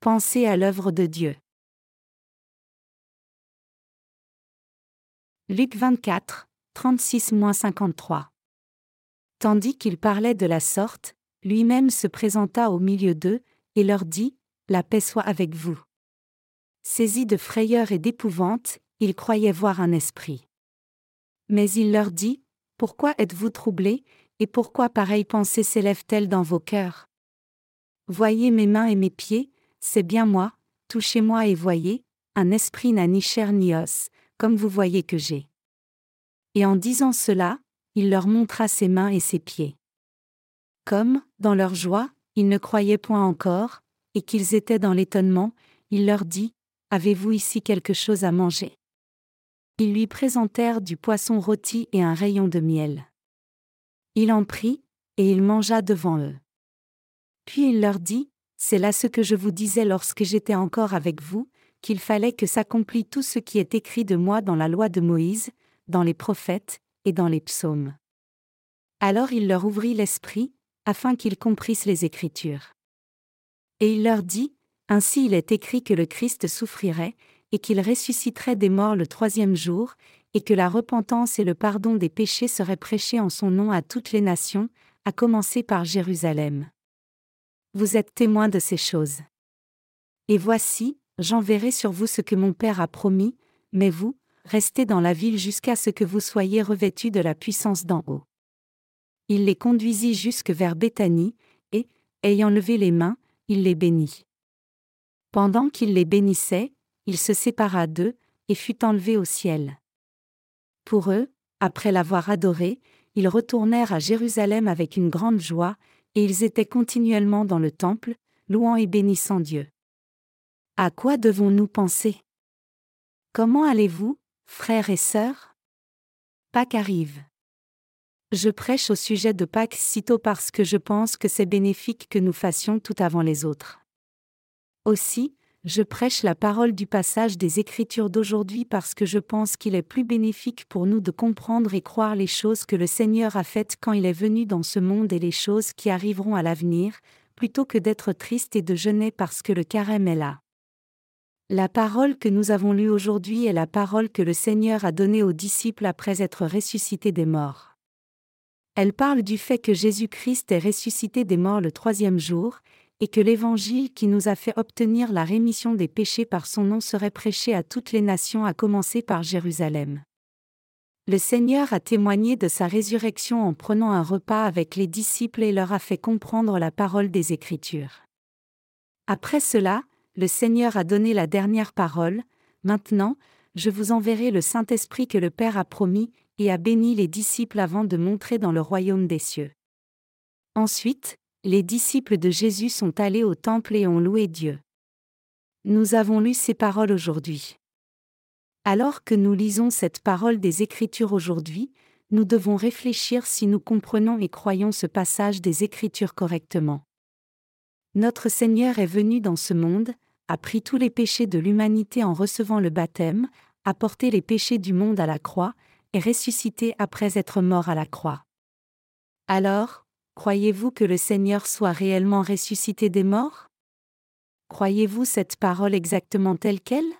Pensez à l'œuvre de Dieu. Luc 24, 36-53. Tandis qu'il parlait de la sorte, lui-même se présenta au milieu d'eux, et leur dit, La paix soit avec vous. Saisis de frayeur et d'épouvante, ils croyaient voir un esprit. Mais il leur dit, Pourquoi êtes-vous troublés, et pourquoi pareille pensée s'élève-t-elle dans vos cœurs? Voyez mes mains et mes pieds, c'est bien moi, touchez-moi et voyez, un esprit n'a ni chair ni os, comme vous voyez que j'ai. Et en disant cela, il leur montra ses mains et ses pieds. Comme, dans leur joie, ils ne croyaient point encore, et qu'ils étaient dans l'étonnement, il leur dit, Avez-vous ici quelque chose à manger? Ils lui présentèrent du poisson rôti et un rayon de miel. Il en prit, et il mangea devant eux. Puis il leur dit, C'est là ce que je vous disais lorsque j'étais encore avec vous, qu'il fallait que s'accomplît tout ce qui est écrit de moi dans la loi de Moïse, dans les prophètes, et dans les psaumes. Alors il leur ouvrit l'esprit, afin qu'ils comprissent les Écritures. Et il leur dit, Ainsi il est écrit que le Christ souffrirait, et qu'il ressusciterait des morts le troisième jour, et que la repentance et le pardon des péchés seraient prêchés en son nom à toutes les nations, à commencer par Jérusalem. Vous êtes témoins de ces choses. Et voici, j'enverrai sur vous ce que mon Père a promis, mais vous, restez dans la ville jusqu'à ce que vous soyez revêtus de la puissance d'en haut. Il les conduisit jusque vers Béthanie, et, ayant levé les mains, il les bénit. Pendant qu'il les bénissait, il se sépara d'eux, et fut enlevé au ciel. Pour eux, après l'avoir adoré, ils retournèrent à Jérusalem avec une grande joie, et ils étaient continuellement dans le temple, louant et bénissant Dieu. À quoi devons-nous penser? Comment allez-vous, frères et sœurs? Pâques arrive. Je prêche au sujet de Pâques sitôt parce que je pense que c'est bénéfique que nous fassions tout avant les autres. Aussi, je prêche la parole du passage des Écritures d'aujourd'hui parce que je pense qu'il est plus bénéfique pour nous de comprendre et croire les choses que le Seigneur a faites quand il est venu dans ce monde et les choses qui arriveront à l'avenir, plutôt que d'être triste et de jeûner parce que le carême est là. La parole que nous avons lue aujourd'hui est la parole que le Seigneur a donnée aux disciples après être ressuscité des morts. Elle parle du fait que Jésus-Christ est ressuscité des morts le troisième jour, et que l'Évangile qui nous a fait obtenir la rémission des péchés par son nom serait prêché à toutes les nations à commencer par Jérusalem. Le Seigneur a témoigné de sa résurrection en prenant un repas avec les disciples et leur a fait comprendre la parole des Écritures. Après cela, le Seigneur a donné la dernière parole, maintenant, je vous enverrai le Saint-Esprit que le Père a promis, et a béni les disciples avant de montrer dans le royaume des cieux. Ensuite, les disciples de Jésus sont allés au temple et ont loué Dieu. Nous avons lu ces paroles aujourd'hui. Alors que nous lisons cette parole des Écritures aujourd'hui, nous devons réfléchir si nous comprenons et croyons ce passage des Écritures correctement. Notre Seigneur est venu dans ce monde, a pris tous les péchés de l'humanité en recevant le baptême, a porté les péchés du monde à la croix, et ressuscité après être mort à la croix. Alors, croyez-vous que le Seigneur soit réellement ressuscité des morts? Croyez-vous cette parole exactement telle qu'elle?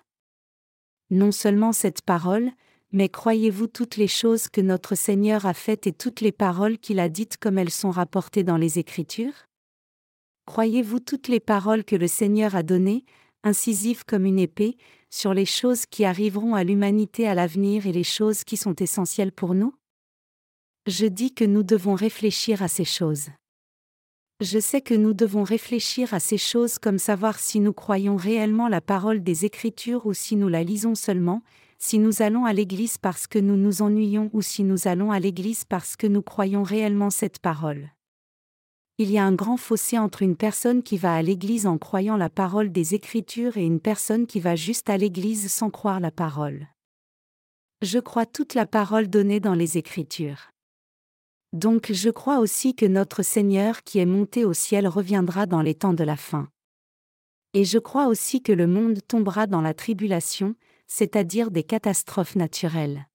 Non seulement cette parole, mais croyez-vous toutes les choses que notre Seigneur a faites et toutes les paroles qu'il a dites comme elles sont rapportées dans les Écritures? Croyez-vous toutes les paroles que le Seigneur a données, incisives comme une épée, sur les choses qui arriveront à l'humanité à l'avenir et les choses qui sont essentielles pour nous? Je dis que nous devons réfléchir à ces choses. Je sais que nous devons réfléchir à ces choses comme savoir si nous croyons réellement la parole des Écritures ou si nous la lisons seulement, si nous allons à l'Église parce que nous nous ennuyons ou si nous allons à l'Église parce que nous croyons réellement cette parole il y a un grand fossé entre une personne qui va à l'église en croyant la parole des Écritures et une personne qui va juste à l'église sans croire la parole. Je crois toute la parole donnée dans les Écritures. Donc je crois aussi que notre Seigneur qui est monté au ciel reviendra dans les temps de la fin. Et je crois aussi que le monde tombera dans la tribulation, c'est-à-dire des catastrophes naturelles.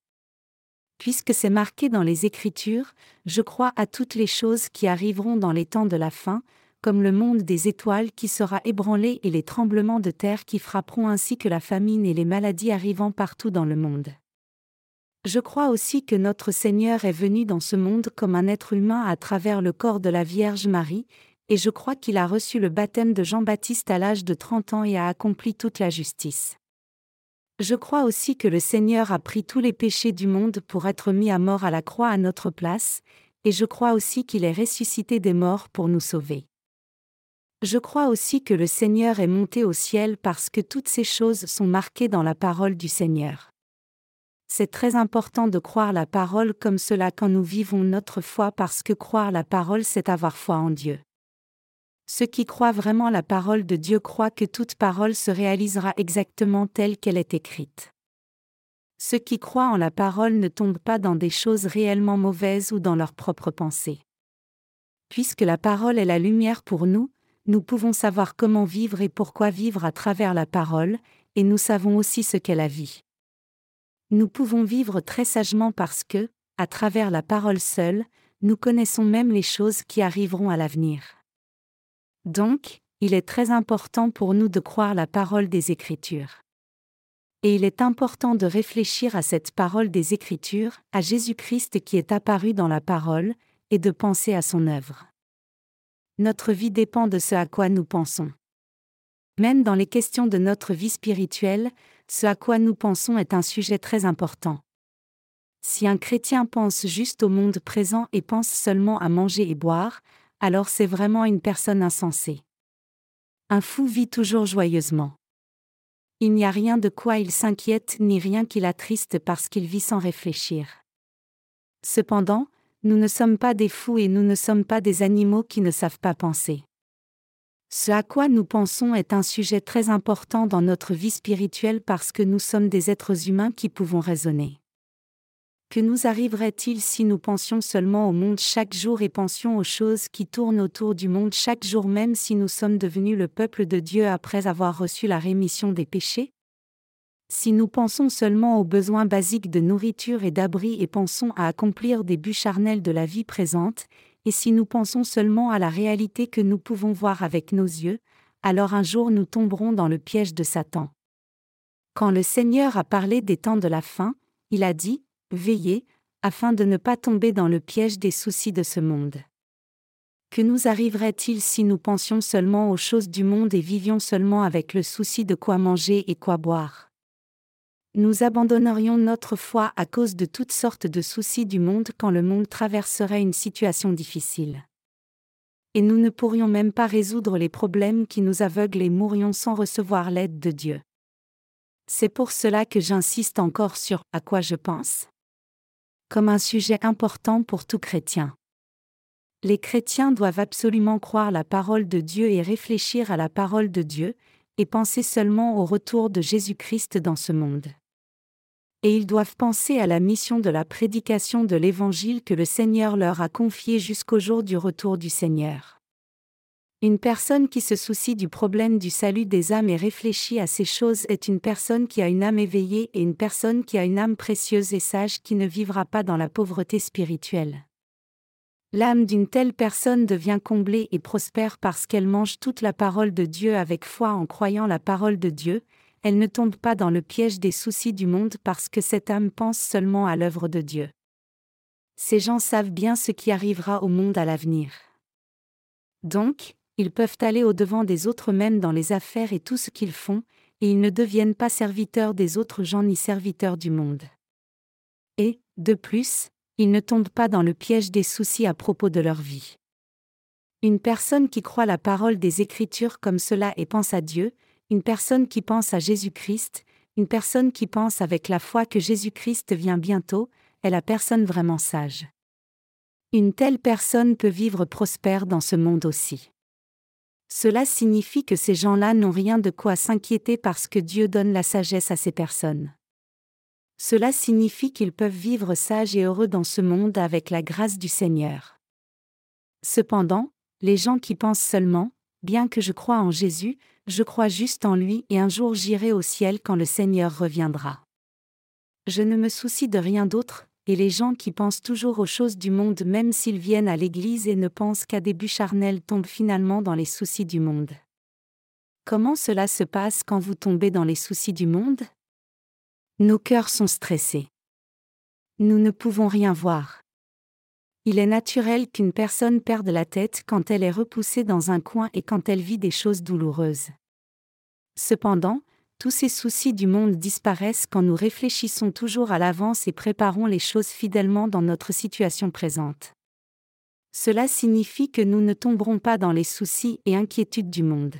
Puisque c'est marqué dans les Écritures, je crois à toutes les choses qui arriveront dans les temps de la fin, comme le monde des étoiles qui sera ébranlé et les tremblements de terre qui frapperont ainsi que la famine et les maladies arrivant partout dans le monde. Je crois aussi que notre Seigneur est venu dans ce monde comme un être humain à travers le corps de la Vierge Marie, et je crois qu'il a reçu le baptême de Jean-Baptiste à l'âge de 30 ans et a accompli toute la justice. Je crois aussi que le Seigneur a pris tous les péchés du monde pour être mis à mort à la croix à notre place, et je crois aussi qu'il est ressuscité des morts pour nous sauver. Je crois aussi que le Seigneur est monté au ciel parce que toutes ces choses sont marquées dans la parole du Seigneur. C'est très important de croire la parole comme cela quand nous vivons notre foi parce que croire la parole c'est avoir foi en Dieu. Ceux qui croient vraiment la parole de Dieu croient que toute parole se réalisera exactement telle qu'elle est écrite. Ceux qui croient en la parole ne tombent pas dans des choses réellement mauvaises ou dans leurs propres pensées. Puisque la parole est la lumière pour nous, nous pouvons savoir comment vivre et pourquoi vivre à travers la parole, et nous savons aussi ce qu'est la vie. Nous pouvons vivre très sagement parce que, à travers la parole seule, nous connaissons même les choses qui arriveront à l'avenir. Donc, il est très important pour nous de croire la parole des Écritures. Et il est important de réfléchir à cette parole des Écritures, à Jésus-Christ qui est apparu dans la parole, et de penser à son œuvre. Notre vie dépend de ce à quoi nous pensons. Même dans les questions de notre vie spirituelle, ce à quoi nous pensons est un sujet très important. Si un chrétien pense juste au monde présent et pense seulement à manger et boire, alors c'est vraiment une personne insensée. Un fou vit toujours joyeusement. Il n'y a rien de quoi il s'inquiète ni rien qui l'attriste parce qu'il vit sans réfléchir. Cependant, nous ne sommes pas des fous et nous ne sommes pas des animaux qui ne savent pas penser. Ce à quoi nous pensons est un sujet très important dans notre vie spirituelle parce que nous sommes des êtres humains qui pouvons raisonner. Que nous arriverait-il si nous pensions seulement au monde chaque jour et pensions aux choses qui tournent autour du monde chaque jour même si nous sommes devenus le peuple de Dieu après avoir reçu la rémission des péchés? Si nous pensons seulement aux besoins basiques de nourriture et d'abri et pensons à accomplir des buts charnels de la vie présente, et si nous pensons seulement à la réalité que nous pouvons voir avec nos yeux, alors un jour nous tomberons dans le piège de Satan. Quand le Seigneur a parlé des temps de la fin, il a dit, Veillez, afin de ne pas tomber dans le piège des soucis de ce monde. Que nous arriverait-il si nous pensions seulement aux choses du monde et vivions seulement avec le souci de quoi manger et quoi boire? Nous abandonnerions notre foi à cause de toutes sortes de soucis du monde quand le monde traverserait une situation difficile. Et nous ne pourrions même pas résoudre les problèmes qui nous aveuglent et mourrions sans recevoir l'aide de Dieu. C'est pour cela que j'insiste encore sur à quoi je pense comme un sujet important pour tout chrétien. Les chrétiens doivent absolument croire la parole de Dieu et réfléchir à la parole de Dieu, et penser seulement au retour de Jésus-Christ dans ce monde. Et ils doivent penser à la mission de la prédication de l'Évangile que le Seigneur leur a confiée jusqu'au jour du retour du Seigneur. Une personne qui se soucie du problème du salut des âmes et réfléchit à ces choses est une personne qui a une âme éveillée et une personne qui a une âme précieuse et sage qui ne vivra pas dans la pauvreté spirituelle. L'âme d'une telle personne devient comblée et prospère parce qu'elle mange toute la parole de Dieu avec foi en croyant la parole de Dieu, elle ne tombe pas dans le piège des soucis du monde parce que cette âme pense seulement à l'œuvre de Dieu. Ces gens savent bien ce qui arrivera au monde à l'avenir. Donc, ils peuvent aller au-devant des autres même dans les affaires et tout ce qu'ils font, et ils ne deviennent pas serviteurs des autres gens ni serviteurs du monde. Et, de plus, ils ne tombent pas dans le piège des soucis à propos de leur vie. Une personne qui croit la parole des Écritures comme cela et pense à Dieu, une personne qui pense à Jésus-Christ, une personne qui pense avec la foi que Jésus-Christ vient bientôt, est la personne vraiment sage. Une telle personne peut vivre prospère dans ce monde aussi. Cela signifie que ces gens-là n'ont rien de quoi s'inquiéter parce que Dieu donne la sagesse à ces personnes. Cela signifie qu'ils peuvent vivre sages et heureux dans ce monde avec la grâce du Seigneur. Cependant, les gens qui pensent seulement, bien que je crois en Jésus, je crois juste en lui et un jour j'irai au ciel quand le Seigneur reviendra. Je ne me soucie de rien d'autre, et les gens qui pensent toujours aux choses du monde même s'ils viennent à l'Église et ne pensent qu'à des buts charnels tombent finalement dans les soucis du monde. Comment cela se passe quand vous tombez dans les soucis du monde? Nos cœurs sont stressés. Nous ne pouvons rien voir. Il est naturel qu'une personne perde la tête quand elle est repoussée dans un coin et quand elle vit des choses douloureuses. Cependant, tous ces soucis du monde disparaissent quand nous réfléchissons toujours à l'avance et préparons les choses fidèlement dans notre situation présente. Cela signifie que nous ne tomberons pas dans les soucis et inquiétudes du monde.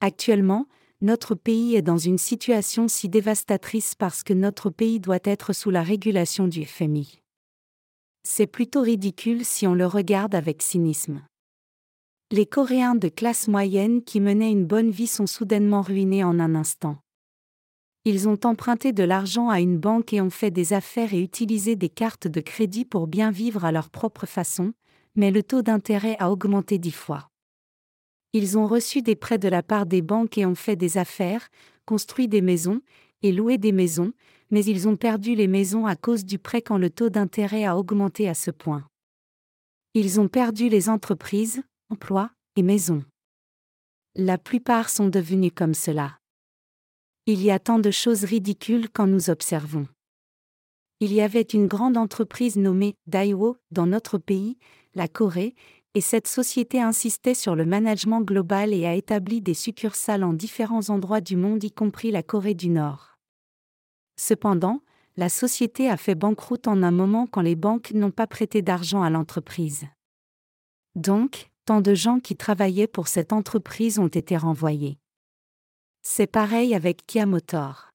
Actuellement, notre pays est dans une situation si dévastatrice parce que notre pays doit être sous la régulation du FMI. C'est plutôt ridicule si on le regarde avec cynisme. Les Coréens de classe moyenne qui menaient une bonne vie sont soudainement ruinés en un instant. Ils ont emprunté de l'argent à une banque et ont fait des affaires et utilisé des cartes de crédit pour bien vivre à leur propre façon, mais le taux d'intérêt a augmenté dix fois. Ils ont reçu des prêts de la part des banques et ont fait des affaires, construit des maisons, et loué des maisons, mais ils ont perdu les maisons à cause du prêt quand le taux d'intérêt a augmenté à ce point. Ils ont perdu les entreprises, emplois et maisons. La plupart sont devenus comme cela. Il y a tant de choses ridicules quand nous observons. Il y avait une grande entreprise nommée Daiwo dans notre pays, la Corée, et cette société insistait sur le management global et a établi des succursales en différents endroits du monde y compris la Corée du Nord. Cependant, la société a fait banqueroute en un moment quand les banques n'ont pas prêté d'argent à l'entreprise. Donc, tant de gens qui travaillaient pour cette entreprise ont été renvoyés. C'est pareil avec Kia Motor.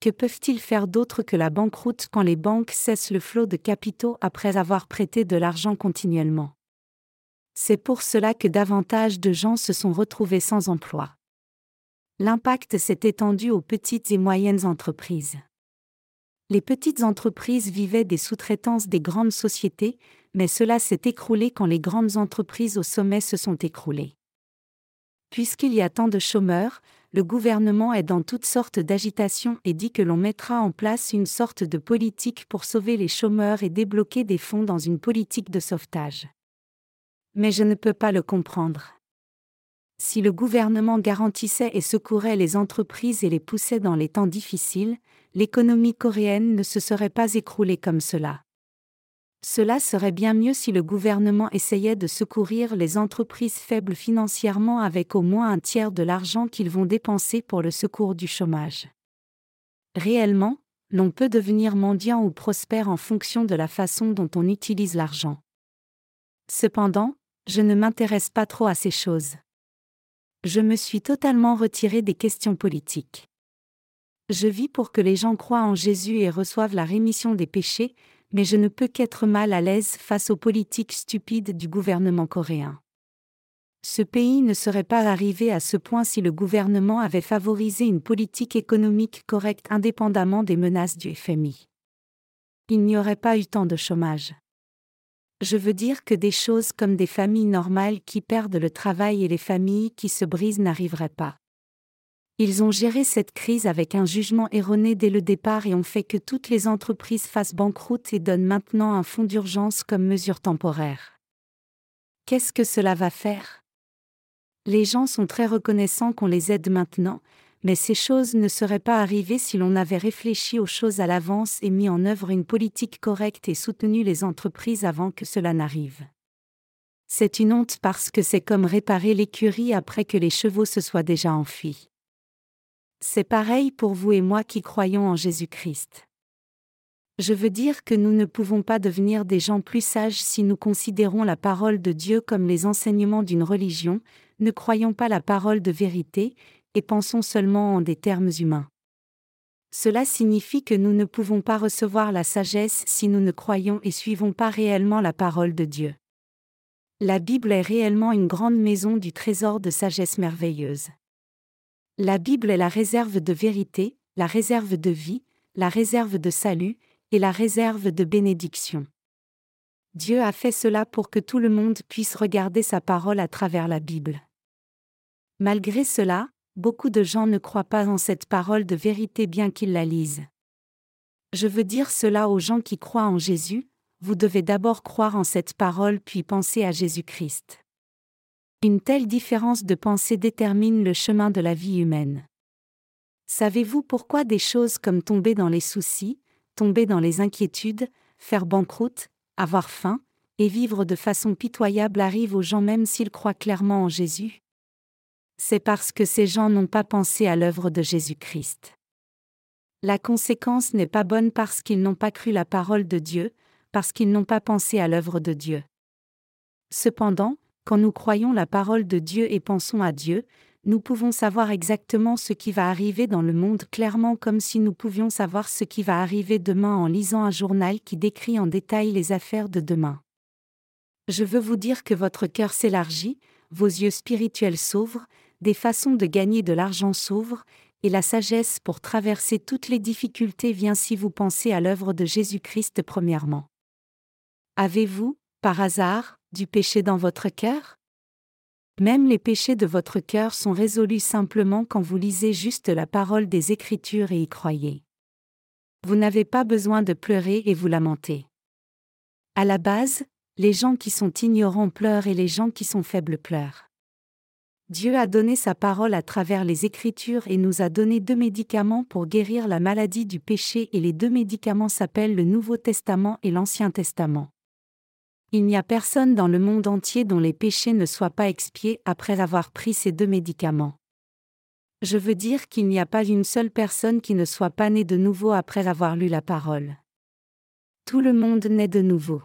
Que peuvent-ils faire d'autre que la banqueroute quand les banques cessent le flot de capitaux après avoir prêté de l'argent continuellement? C'est pour cela que davantage de gens se sont retrouvés sans emploi. L'impact s'est étendu aux petites et moyennes entreprises. Les petites entreprises vivaient des sous-traitances des grandes sociétés, mais cela s'est écroulé quand les grandes entreprises au sommet se sont écroulées. Puisqu'il y a tant de chômeurs, le gouvernement est dans toutes sortes d'agitations et dit que l'on mettra en place une sorte de politique pour sauver les chômeurs et débloquer des fonds dans une politique de sauvetage. Mais je ne peux pas le comprendre. Si le gouvernement garantissait et secourait les entreprises et les poussait dans les temps difficiles, l'économie coréenne ne se serait pas écroulée comme cela. Cela serait bien mieux si le gouvernement essayait de secourir les entreprises faibles financièrement avec au moins un tiers de l'argent qu'ils vont dépenser pour le secours du chômage. Réellement, l'on peut devenir mendiant ou prospère en fonction de la façon dont on utilise l'argent. Cependant, je ne m'intéresse pas trop à ces choses. Je me suis totalement retiré des questions politiques. Je vis pour que les gens croient en Jésus et reçoivent la rémission des péchés, mais je ne peux qu'être mal à l'aise face aux politiques stupides du gouvernement coréen. Ce pays ne serait pas arrivé à ce point si le gouvernement avait favorisé une politique économique correcte indépendamment des menaces du FMI. Il n'y aurait pas eu tant de chômage. Je veux dire que des choses comme des familles normales qui perdent le travail et les familles qui se brisent n'arriveraient pas. Ils ont géré cette crise avec un jugement erroné dès le départ et ont fait que toutes les entreprises fassent banqueroute et donnent maintenant un fonds d'urgence comme mesure temporaire. Qu'est-ce que cela va faire? Les gens sont très reconnaissants qu'on les aide maintenant, mais ces choses ne seraient pas arrivées si l'on avait réfléchi aux choses à l'avance et mis en œuvre une politique correcte et soutenu les entreprises avant que cela n'arrive. C'est une honte parce que c'est comme réparer l'écurie après que les chevaux se soient déjà enfuis. C'est pareil pour vous et moi qui croyons en Jésus-Christ. Je veux dire que nous ne pouvons pas devenir des gens plus sages si nous considérons la parole de Dieu comme les enseignements d'une religion, ne croyons pas la parole de vérité, et pensons seulement en des termes humains. Cela signifie que nous ne pouvons pas recevoir la sagesse si nous ne croyons et suivons pas réellement la parole de Dieu. La Bible est réellement une grande maison du trésor de sagesse merveilleuse. La Bible est la réserve de vérité, la réserve de vie, la réserve de salut, et la réserve de bénédiction. Dieu a fait cela pour que tout le monde puisse regarder sa parole à travers la Bible. Malgré cela, beaucoup de gens ne croient pas en cette parole de vérité bien qu'ils la lisent. Je veux dire cela aux gens qui croient en Jésus, vous devez d'abord croire en cette parole puis penser à Jésus-Christ. Une telle différence de pensée détermine le chemin de la vie humaine. Savez-vous pourquoi des choses comme tomber dans les soucis, tomber dans les inquiétudes, faire banqueroute, avoir faim, et vivre de façon pitoyable arrivent aux gens même s'ils croient clairement en Jésus? C'est parce que ces gens n'ont pas pensé à l'œuvre de Jésus-Christ. La conséquence n'est pas bonne parce qu'ils n'ont pas cru la parole de Dieu, parce qu'ils n'ont pas pensé à l'œuvre de Dieu. Cependant, quand nous croyons la parole de Dieu et pensons à Dieu, nous pouvons savoir exactement ce qui va arriver dans le monde clairement comme si nous pouvions savoir ce qui va arriver demain en lisant un journal qui décrit en détail les affaires de demain. Je veux vous dire que votre cœur s'élargit, vos yeux spirituels s'ouvrent, des façons de gagner de l'argent s'ouvrent, et la sagesse pour traverser toutes les difficultés vient si vous pensez à l'œuvre de Jésus-Christ premièrement. Avez-vous, par hasard, du péché dans votre cœur? Même les péchés de votre cœur sont résolus simplement quand vous lisez juste la parole des Écritures et y croyez. Vous n'avez pas besoin de pleurer et vous lamenter. À la base, les gens qui sont ignorants pleurent et les gens qui sont faibles pleurent. Dieu a donné sa parole à travers les Écritures et nous a donné deux médicaments pour guérir la maladie du péché et les deux médicaments s'appellent le Nouveau Testament et l'Ancien Testament. Il n'y a personne dans le monde entier dont les péchés ne soient pas expiés après avoir pris ces deux médicaments. Je veux dire qu'il n'y a pas une seule personne qui ne soit pas née de nouveau après avoir lu la parole. Tout le monde naît de nouveau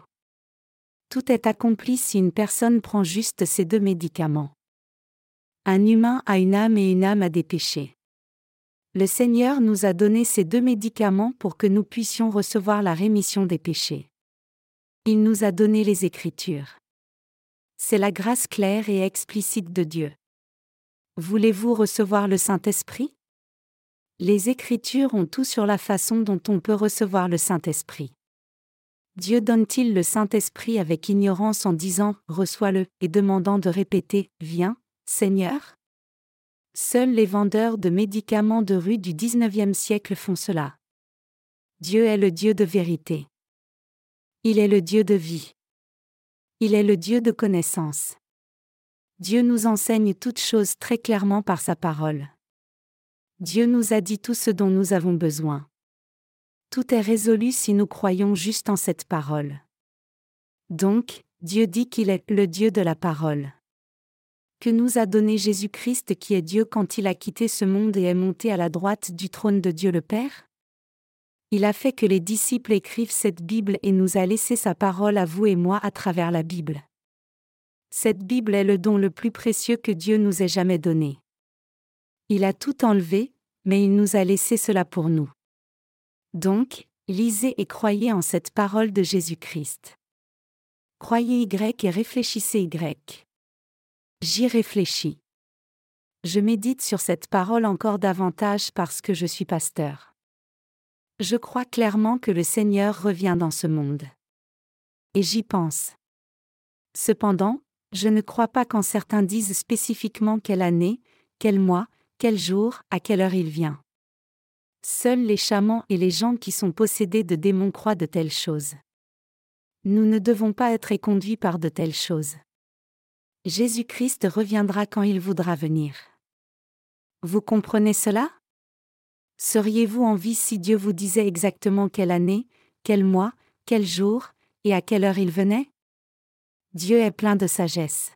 tout est accompli si une personne prend juste ces deux médicaments. Un humain a une âme et une âme a des péchés. Le Seigneur nous a donné ces deux médicaments pour que nous puissions recevoir la rémission des péchés. Il nous a donné les Écritures. C'est la grâce claire et explicite de Dieu. Voulez-vous recevoir le Saint-Esprit? Les Écritures ont tout sur la façon dont on peut recevoir le Saint-Esprit. Dieu donne-t-il le Saint-Esprit avec ignorance en disant Reçois-le et demandant de répéter Viens, Seigneur Seuls les vendeurs de médicaments de rue du XIXe siècle font cela. Dieu est le Dieu de vérité. Il est le Dieu de vie. Il est le Dieu de connaissance. Dieu nous enseigne toutes choses très clairement par sa parole. Dieu nous a dit tout ce dont nous avons besoin. Tout est résolu si nous croyons juste en cette parole. Donc, Dieu dit qu'il est le Dieu de la parole. Que nous a donné Jésus-Christ qui est Dieu quand il a quitté ce monde et est monté à la droite du trône de Dieu le Père? Il a fait que les disciples écrivent cette Bible et nous a laissé sa parole à vous et moi à travers la Bible. Cette Bible est le don le plus précieux que Dieu nous ait jamais donné. Il a tout enlevé, mais il nous a laissé cela pour nous. Donc, lisez et croyez en cette parole de Jésus-Christ. Croyez Y et réfléchissez Y. J'y réfléchis. Je médite sur cette parole encore davantage parce que je suis pasteur. Je crois clairement que le Seigneur revient dans ce monde. Et j'y pense. Cependant, je ne crois pas quand certains disent spécifiquement quelle année, quel mois, quel jour, à quelle heure il vient. Seuls les chamans et les gens qui sont possédés de démons croient de telles choses. Nous ne devons pas être éconduits par de telles choses. Jésus-Christ reviendra quand il voudra venir. Vous comprenez cela? Seriez-vous en vie si Dieu vous disait exactement quelle année, quel mois, quel jour, et à quelle heure il venait? Dieu est plein de sagesse.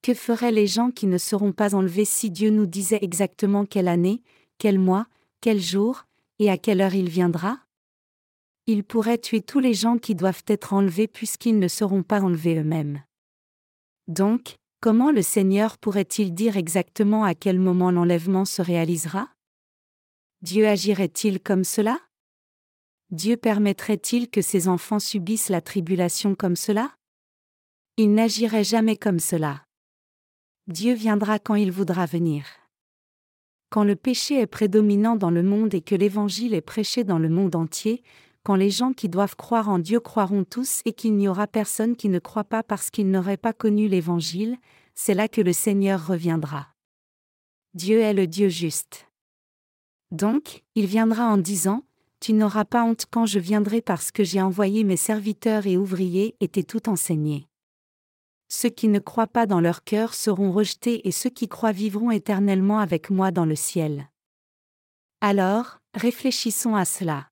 Que feraient les gens qui ne seront pas enlevés si Dieu nous disait exactement quelle année, quel mois, quel jour, et à quelle heure il viendra? Il pourrait tuer tous les gens qui doivent être enlevés puisqu'ils ne seront pas enlevés eux-mêmes. Donc, comment le Seigneur pourrait-il dire exactement à quel moment l'enlèvement se réalisera? Dieu agirait-il comme cela? Dieu permettrait-il que ses enfants subissent la tribulation comme cela? Il n'agirait jamais comme cela. Dieu viendra quand il voudra venir. Quand le péché est prédominant dans le monde et que l'Évangile est prêché dans le monde entier, quand les gens qui doivent croire en Dieu croiront tous et qu'il n'y aura personne qui ne croit pas parce qu'il n'aurait pas connu l'Évangile, c'est là que le Seigneur reviendra. Dieu est le Dieu juste. Donc, il viendra en disant, Tu n'auras pas honte quand je viendrai parce que j'ai envoyé mes serviteurs et ouvriers et t'ai tout enseigné. Ceux qui ne croient pas dans leur cœur seront rejetés et ceux qui croient vivront éternellement avec moi dans le ciel. Alors, réfléchissons à cela.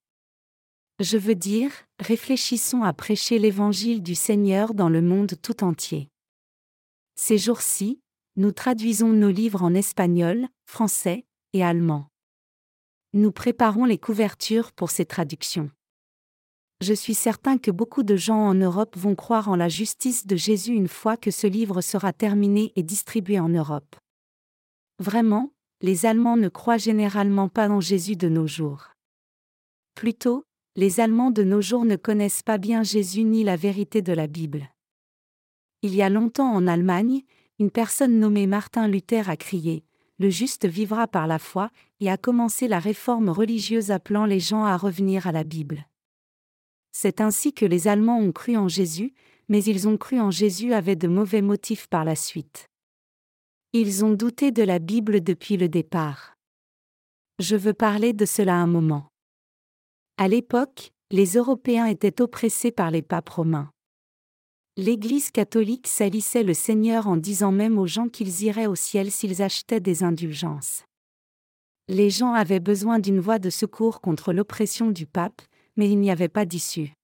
Je veux dire, réfléchissons à prêcher l'évangile du Seigneur dans le monde tout entier. Ces jours-ci, nous traduisons nos livres en espagnol, français et allemand. Nous préparons les couvertures pour ces traductions. Je suis certain que beaucoup de gens en Europe vont croire en la justice de Jésus une fois que ce livre sera terminé et distribué en Europe. Vraiment, les Allemands ne croient généralement pas en Jésus de nos jours. Plutôt, les Allemands de nos jours ne connaissent pas bien Jésus ni la vérité de la Bible. Il y a longtemps en Allemagne, une personne nommée Martin Luther a crié le juste vivra par la foi, et a commencé la réforme religieuse appelant les gens à revenir à la Bible. C'est ainsi que les Allemands ont cru en Jésus, mais ils ont cru en Jésus avec de mauvais motifs par la suite. Ils ont douté de la Bible depuis le départ. Je veux parler de cela un moment. À l'époque, les Européens étaient oppressés par les papes romains. L'Église catholique salissait le Seigneur en disant même aux gens qu'ils iraient au ciel s'ils achetaient des indulgences. Les gens avaient besoin d'une voie de secours contre l'oppression du pape, mais il n'y avait pas d'issue.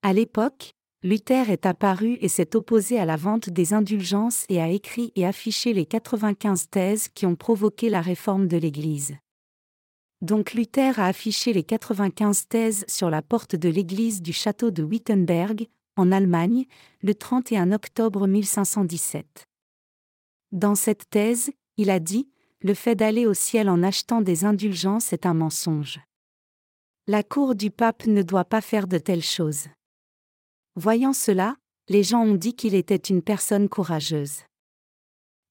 À l'époque, Luther est apparu et s'est opposé à la vente des indulgences et a écrit et affiché les 95 thèses qui ont provoqué la réforme de l'Église. Donc Luther a affiché les 95 thèses sur la porte de l'église du château de Wittenberg, en Allemagne, le 31 octobre 1517. Dans cette thèse, il a dit Le fait d'aller au ciel en achetant des indulgences est un mensonge. La cour du pape ne doit pas faire de telles choses. Voyant cela, les gens ont dit qu'il était une personne courageuse.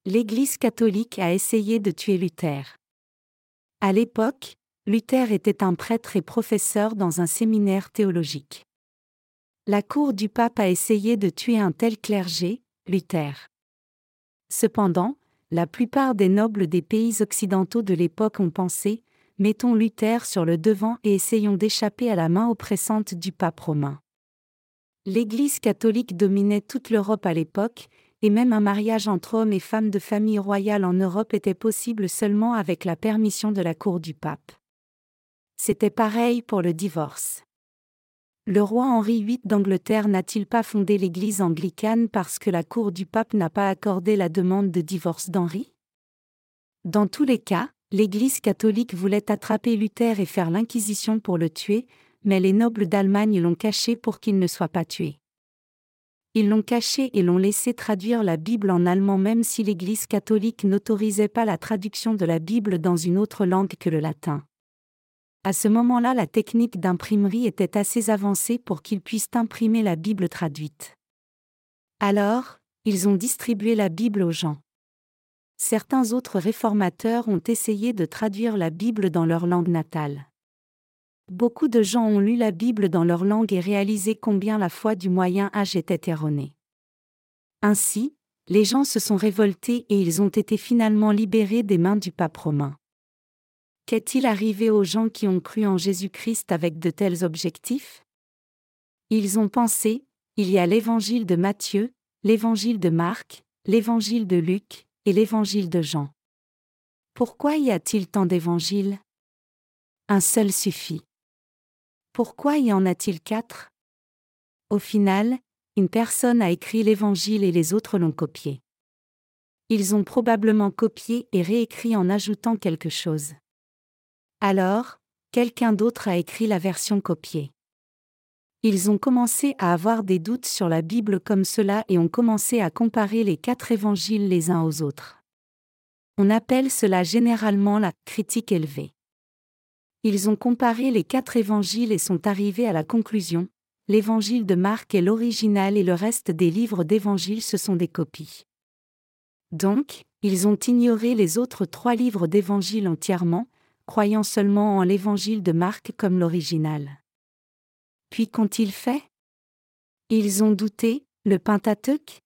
L'Église catholique a essayé de tuer Luther. À l'époque, Luther était un prêtre et professeur dans un séminaire théologique. La cour du pape a essayé de tuer un tel clergé, Luther. Cependant, la plupart des nobles des pays occidentaux de l'époque ont pensé, mettons Luther sur le devant et essayons d'échapper à la main oppressante du pape romain. L'Église catholique dominait toute l'Europe à l'époque, et même un mariage entre hommes et femmes de famille royale en Europe était possible seulement avec la permission de la cour du pape. C'était pareil pour le divorce. Le roi Henri VIII d'Angleterre n'a-t-il pas fondé l'Église anglicane parce que la cour du pape n'a pas accordé la demande de divorce d'Henri? Dans tous les cas, l'Église catholique voulait attraper Luther et faire l'Inquisition pour le tuer, mais les nobles d'Allemagne l'ont caché pour qu'il ne soit pas tué. Ils l'ont caché et l'ont laissé traduire la Bible en allemand même si l'Église catholique n'autorisait pas la traduction de la Bible dans une autre langue que le latin. À ce moment-là, la technique d'imprimerie était assez avancée pour qu'ils puissent imprimer la Bible traduite. Alors, ils ont distribué la Bible aux gens. Certains autres réformateurs ont essayé de traduire la Bible dans leur langue natale. Beaucoup de gens ont lu la Bible dans leur langue et réalisé combien la foi du Moyen Âge était erronée. Ainsi, les gens se sont révoltés et ils ont été finalement libérés des mains du pape romain. Qu'est-il arrivé aux gens qui ont cru en Jésus-Christ avec de tels objectifs? Ils ont pensé, il y a l'évangile de Matthieu, l'évangile de Marc, l'évangile de Luc, et l'évangile de Jean. Pourquoi y a-t-il tant d'évangiles? Un seul suffit. Pourquoi y en a-t-il quatre? Au final, une personne a écrit l'évangile et les autres l'ont copié. Ils ont probablement copié et réécrit en ajoutant quelque chose. Alors, quelqu'un d'autre a écrit la version copiée. Ils ont commencé à avoir des doutes sur la Bible comme cela et ont commencé à comparer les quatre évangiles les uns aux autres. On appelle cela généralement la critique élevée. Ils ont comparé les quatre évangiles et sont arrivés à la conclusion, l'évangile de Marc est l'original et le reste des livres d'évangiles ce sont des copies. Donc, ils ont ignoré les autres trois livres d'évangile entièrement, croyant seulement en l'évangile de Marc comme l'original. Puis qu'ont-ils fait? Ils ont douté, le Pentateuque?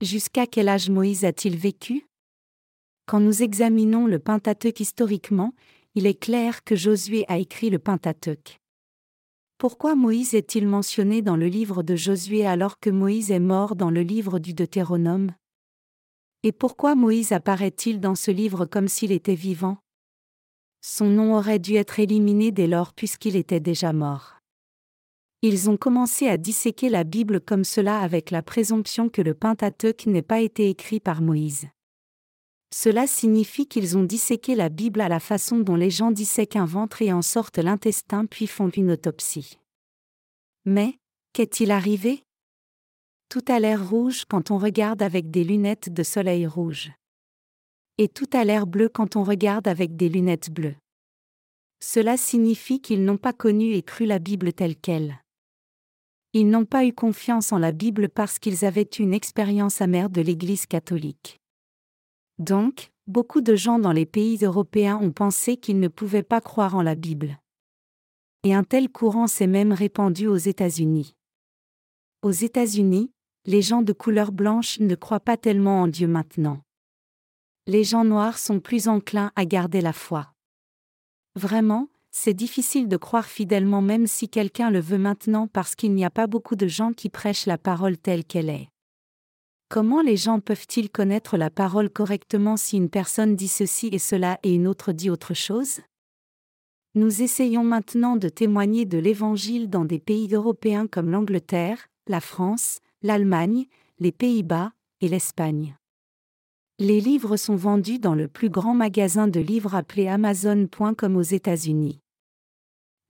Jusqu'à quel âge Moïse a-t-il vécu? Quand nous examinons le Pentateuque historiquement, il est clair que Josué a écrit le Pentateuque. Pourquoi Moïse est-il mentionné dans le livre de Josué alors que Moïse est mort dans le livre du Deutéronome? Et pourquoi Moïse apparaît-il dans ce livre comme s'il était vivant? Son nom aurait dû être éliminé dès lors puisqu'il était déjà mort. Ils ont commencé à disséquer la Bible comme cela avec la présomption que le Pentateuque n'ait pas été écrit par Moïse. Cela signifie qu'ils ont disséqué la Bible à la façon dont les gens dissèquent un ventre et en sortent l'intestin puis font une autopsie. Mais, qu'est-il arrivé? Tout a l'air rouge quand on regarde avec des lunettes de soleil rouge. Et tout a l'air bleu quand on regarde avec des lunettes bleues. Cela signifie qu'ils n'ont pas connu et cru la Bible telle qu'elle. Ils n'ont pas eu confiance en la Bible parce qu'ils avaient eu une expérience amère de l'Église catholique. Donc, beaucoup de gens dans les pays européens ont pensé qu'ils ne pouvaient pas croire en la Bible. Et un tel courant s'est même répandu aux États-Unis. Aux États-Unis, les gens de couleur blanche ne croient pas tellement en Dieu maintenant. Les gens noirs sont plus enclins à garder la foi. Vraiment, c'est difficile de croire fidèlement même si quelqu'un le veut maintenant parce qu'il n'y a pas beaucoup de gens qui prêchent la parole telle qu'elle est. Comment les gens peuvent-ils connaître la parole correctement si une personne dit ceci et cela et une autre dit autre chose? Nous essayons maintenant de témoigner de l'Évangile dans des pays européens comme l'Angleterre, la France, l'Allemagne, les Pays-Bas et l'Espagne. Les livres sont vendus dans le plus grand magasin de livres appelé Amazon.com aux États-Unis.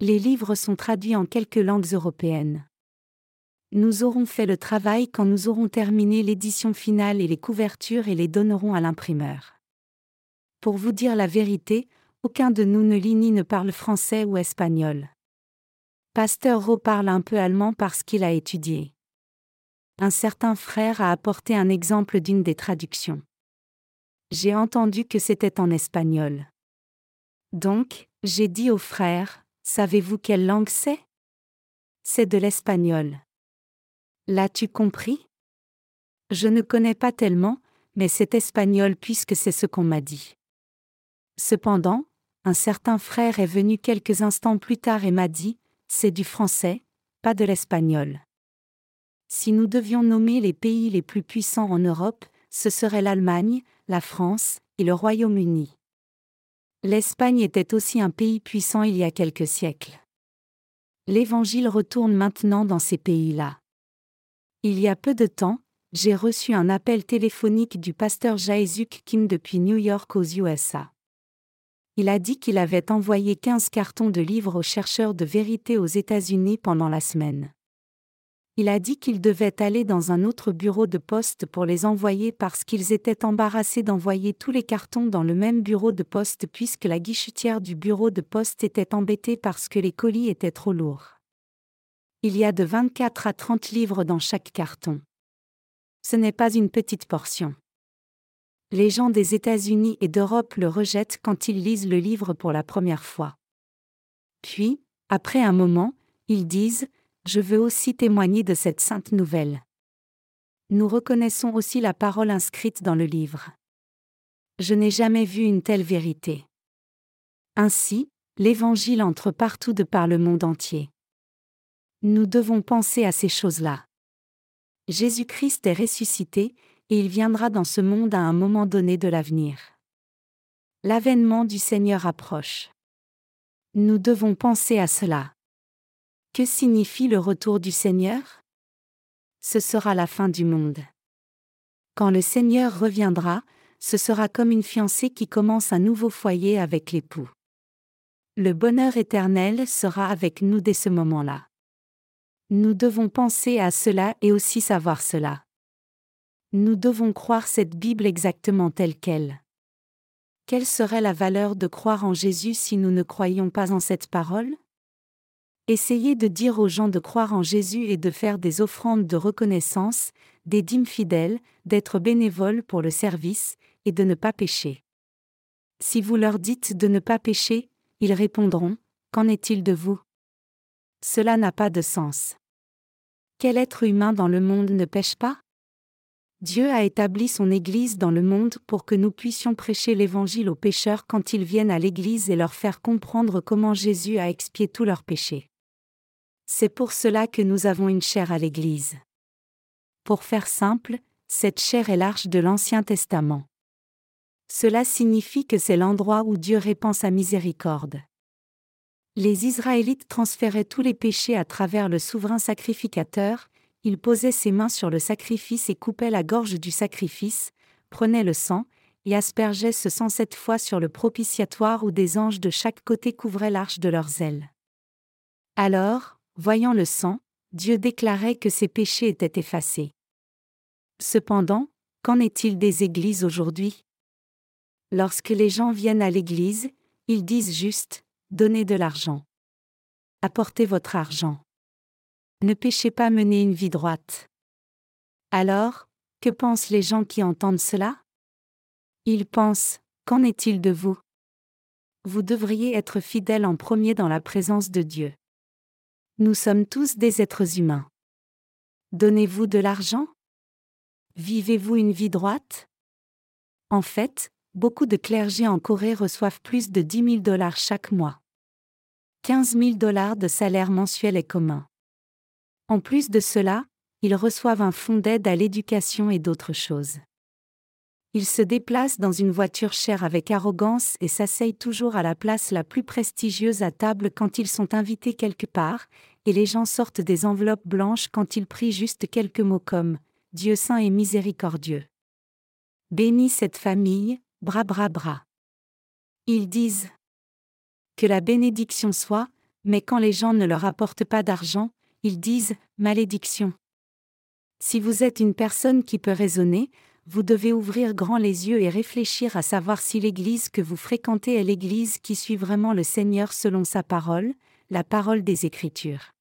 Les livres sont traduits en quelques langues européennes nous aurons fait le travail quand nous aurons terminé l'édition finale et les couvertures et les donnerons à l'imprimeur. Pour vous dire la vérité, aucun de nous ne lit ni ne parle français ou espagnol. Pasteur Rowe parle un peu allemand parce qu'il a étudié. Un certain frère a apporté un exemple d'une des traductions. J'ai entendu que c'était en espagnol. Donc, j'ai dit au frère, savez-vous quelle langue c'est? C'est de l'espagnol. L'as-tu compris? Je ne connais pas tellement, mais c'est espagnol puisque c'est ce qu'on m'a dit. Cependant, un certain frère est venu quelques instants plus tard et m'a dit, c'est du français, pas de l'espagnol. Si nous devions nommer les pays les plus puissants en Europe, ce serait l'Allemagne, la France et le Royaume-Uni. L'Espagne était aussi un pays puissant il y a quelques siècles. L'Évangile retourne maintenant dans ces pays-là. Il y a peu de temps, j'ai reçu un appel téléphonique du pasteur Jaezuk Kim depuis New York aux USA. Il a dit qu'il avait envoyé 15 cartons de livres aux chercheurs de vérité aux États-Unis pendant la semaine. Il a dit qu'il devait aller dans un autre bureau de poste pour les envoyer parce qu'ils étaient embarrassés d'envoyer tous les cartons dans le même bureau de poste puisque la guichetière du bureau de poste était embêtée parce que les colis étaient trop lourds il y a de 24 à 30 livres dans chaque carton. Ce n'est pas une petite portion. Les gens des États-Unis et d'Europe le rejettent quand ils lisent le livre pour la première fois. Puis, après un moment, ils disent, Je veux aussi témoigner de cette sainte nouvelle. Nous reconnaissons aussi la parole inscrite dans le livre. Je n'ai jamais vu une telle vérité. Ainsi, l'Évangile entre partout de par le monde entier. Nous devons penser à ces choses-là. Jésus-Christ est ressuscité, et il viendra dans ce monde à un moment donné de l'avenir. L'avènement du Seigneur approche. Nous devons penser à cela. Que signifie le retour du Seigneur? Ce sera la fin du monde. Quand le Seigneur reviendra, ce sera comme une fiancée qui commence un nouveau foyer avec l'époux. Le bonheur éternel sera avec nous dès ce moment-là. Nous devons penser à cela et aussi savoir cela. Nous devons croire cette Bible exactement telle qu'elle. Quelle serait la valeur de croire en Jésus si nous ne croyions pas en cette parole? Essayez de dire aux gens de croire en Jésus et de faire des offrandes de reconnaissance, des dîmes fidèles, d'être bénévoles pour le service, et de ne pas pécher. Si vous leur dites de ne pas pécher, ils répondront, Qu'en est-il de vous? Cela n'a pas de sens. Quel être humain dans le monde ne pêche pas? Dieu a établi son Église dans le monde pour que nous puissions prêcher l'Évangile aux pécheurs quand ils viennent à l'Église et leur faire comprendre comment Jésus a expié tous leurs péchés. C'est pour cela que nous avons une chair à l'Église. Pour faire simple, cette chair est l'arche de l'Ancien Testament. Cela signifie que c'est l'endroit où Dieu répand sa miséricorde. Les Israélites transféraient tous les péchés à travers le souverain sacrificateur, il posait ses mains sur le sacrifice et coupait la gorge du sacrifice, prenait le sang, et aspergeait ce sang sept fois sur le propitiatoire où des anges de chaque côté couvraient l'arche de leurs ailes. Alors, voyant le sang, Dieu déclarait que ses péchés étaient effacés. Cependant, qu'en est-il des églises aujourd'hui? Lorsque les gens viennent à l'église, ils disent juste, donnez de l'argent. Apportez votre argent. Ne péchez pas mener une vie droite. Alors, que pensent les gens qui entendent cela? Ils pensent, qu'en est-il de vous? Vous devriez être fidèle en premier dans la présence de Dieu. Nous sommes tous des êtres humains. Donnez-vous de l'argent? Vivez-vous une vie droite? En fait, beaucoup de clergés en Corée reçoivent plus de 10 000 dollars chaque mois. 15 000 dollars de salaire mensuel est commun. En plus de cela, ils reçoivent un fonds d'aide à l'éducation et d'autres choses. Ils se déplacent dans une voiture chère avec arrogance et s'asseyent toujours à la place la plus prestigieuse à table quand ils sont invités quelque part, et les gens sortent des enveloppes blanches quand ils prient juste quelques mots comme Dieu saint et miséricordieux. Bénis cette famille, bra bra bra. Ils disent Que la bénédiction soit, mais quand les gens ne leur apportent pas d'argent, ils disent Malédiction. Si vous êtes une personne qui peut raisonner, vous devez ouvrir grand les yeux et réfléchir à savoir si l'Église que vous fréquentez est l'Église qui suit vraiment le Seigneur selon sa parole, la parole des Écritures.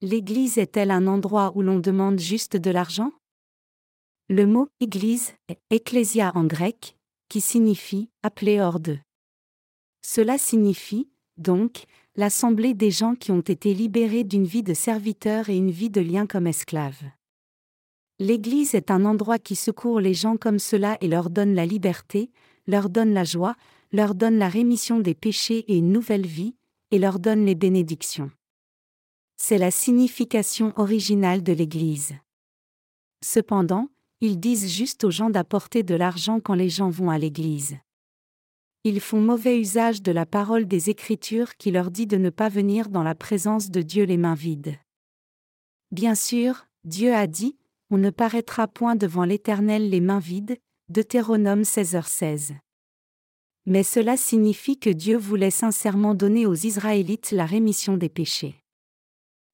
L'Église est-elle un endroit où l'on demande juste de l'argent? Le mot Église est ecclésia en grec, qui signifie appelé hors de. Cela signifie, donc, l'assemblée des gens qui ont été libérés d'une vie de serviteur et une vie de lien comme esclaves. L'Église est un endroit qui secourt les gens comme cela et leur donne la liberté, leur donne la joie, leur donne la rémission des péchés et une nouvelle vie, et leur donne les bénédictions. C'est la signification originale de l'Église. Cependant, ils disent juste aux gens d'apporter de l'argent quand les gens vont à l'Église. Ils font mauvais usage de la parole des Écritures qui leur dit de ne pas venir dans la présence de Dieu les mains vides. Bien sûr, Dieu a dit, On ne paraîtra point devant l'Éternel les mains vides, Deutéronome 16h16. Mais cela signifie que Dieu voulait sincèrement donner aux Israélites la rémission des péchés.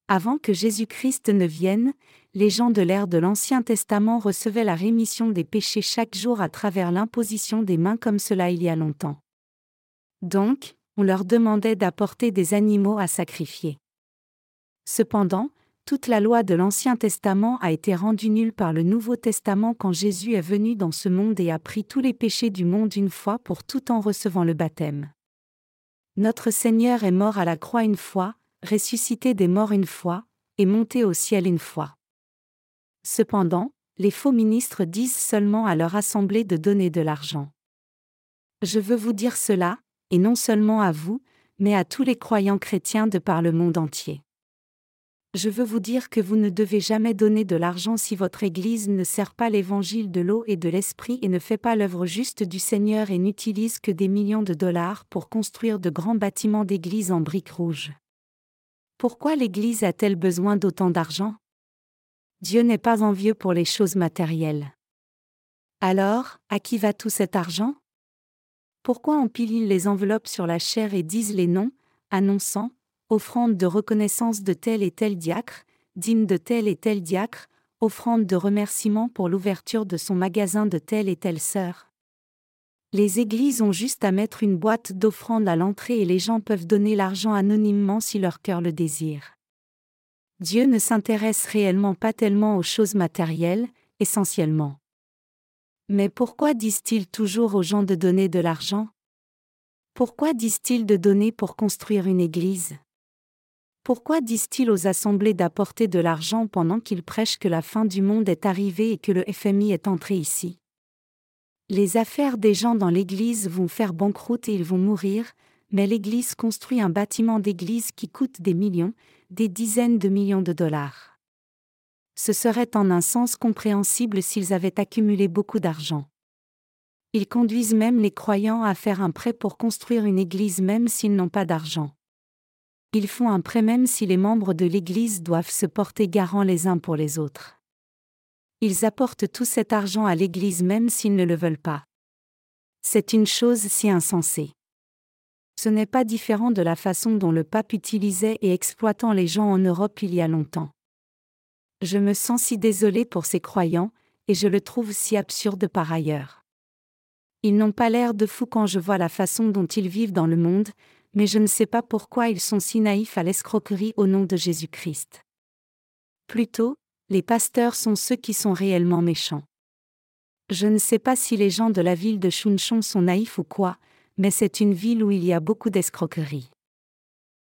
Avant que Jésus-Christ ne vienne, les gens de l'ère de l'Ancien Testament recevaient la rémission des péchés chaque jour à travers l'imposition des mains comme cela il y a longtemps. Donc, on leur demandait d'apporter des animaux à sacrifier. Cependant, toute la loi de l'Ancien Testament a été rendue nulle par le Nouveau Testament quand Jésus est venu dans ce monde et a pris tous les péchés du monde une fois pour tout en recevant le baptême. Notre Seigneur est mort à la croix une fois, ressuscité des morts une fois, et monté au ciel une fois. Cependant, les faux ministres disent seulement à leur assemblée de donner de l'argent. Je veux vous dire cela, et non seulement à vous, mais à tous les croyants chrétiens de par le monde entier. Je veux vous dire que vous ne devez jamais donner de l'argent si votre Église ne sert pas l'évangile de l'eau et de l'esprit et ne fait pas l'œuvre juste du Seigneur et n'utilise que des millions de dollars pour construire de grands bâtiments d'église en briques rouges. Pourquoi l'Église a-t-elle besoin d'autant d'argent? Dieu n'est pas envieux pour les choses matérielles. Alors, à qui va tout cet argent? Pourquoi empilent les enveloppes sur la chair et disent les noms, annonçant offrande de reconnaissance de tel et tel diacre, dîme de tel et tel diacre, offrande de remerciement pour l'ouverture de son magasin de telle et telle sœur Les églises ont juste à mettre une boîte d'offrande à l'entrée et les gens peuvent donner l'argent anonymement si leur cœur le désire. Dieu ne s'intéresse réellement pas tellement aux choses matérielles, essentiellement. Mais pourquoi disent-ils toujours aux gens de donner de l'argent? Pourquoi disent-ils de donner pour construire une église? Pourquoi disent-ils aux assemblées d'apporter de l'argent pendant qu'ils prêchent que la fin du monde est arrivée et que le FMI est entré ici? Les affaires des gens dans l'Église vont faire banqueroute et ils vont mourir, mais l'Église construit un bâtiment d'église qui coûte des millions, des dizaines de millions de dollars. Ce serait en un sens compréhensible s'ils avaient accumulé beaucoup d'argent. Ils conduisent même les croyants à faire un prêt pour construire une église même s'ils n'ont pas d'argent. Ils font un prêt même si les membres de l'Église doivent se porter garant les uns pour les autres. Ils apportent tout cet argent à l'Église même s'ils ne le veulent pas. C'est une chose si insensée. Ce n'est pas différent de la façon dont le pape utilisait et exploitant les gens en Europe il y a longtemps. Je me sens si désolé pour ces croyants, et je le trouve si absurde par ailleurs. Ils n'ont pas l'air de fous quand je vois la façon dont ils vivent dans le monde, mais je ne sais pas pourquoi ils sont si naïfs à l'escroquerie au nom de Jésus-Christ. Plutôt, les pasteurs sont ceux qui sont réellement méchants. Je ne sais pas si les gens de la ville de Chunchon sont naïfs ou quoi, mais c'est une ville où il y a beaucoup d'escroquerie.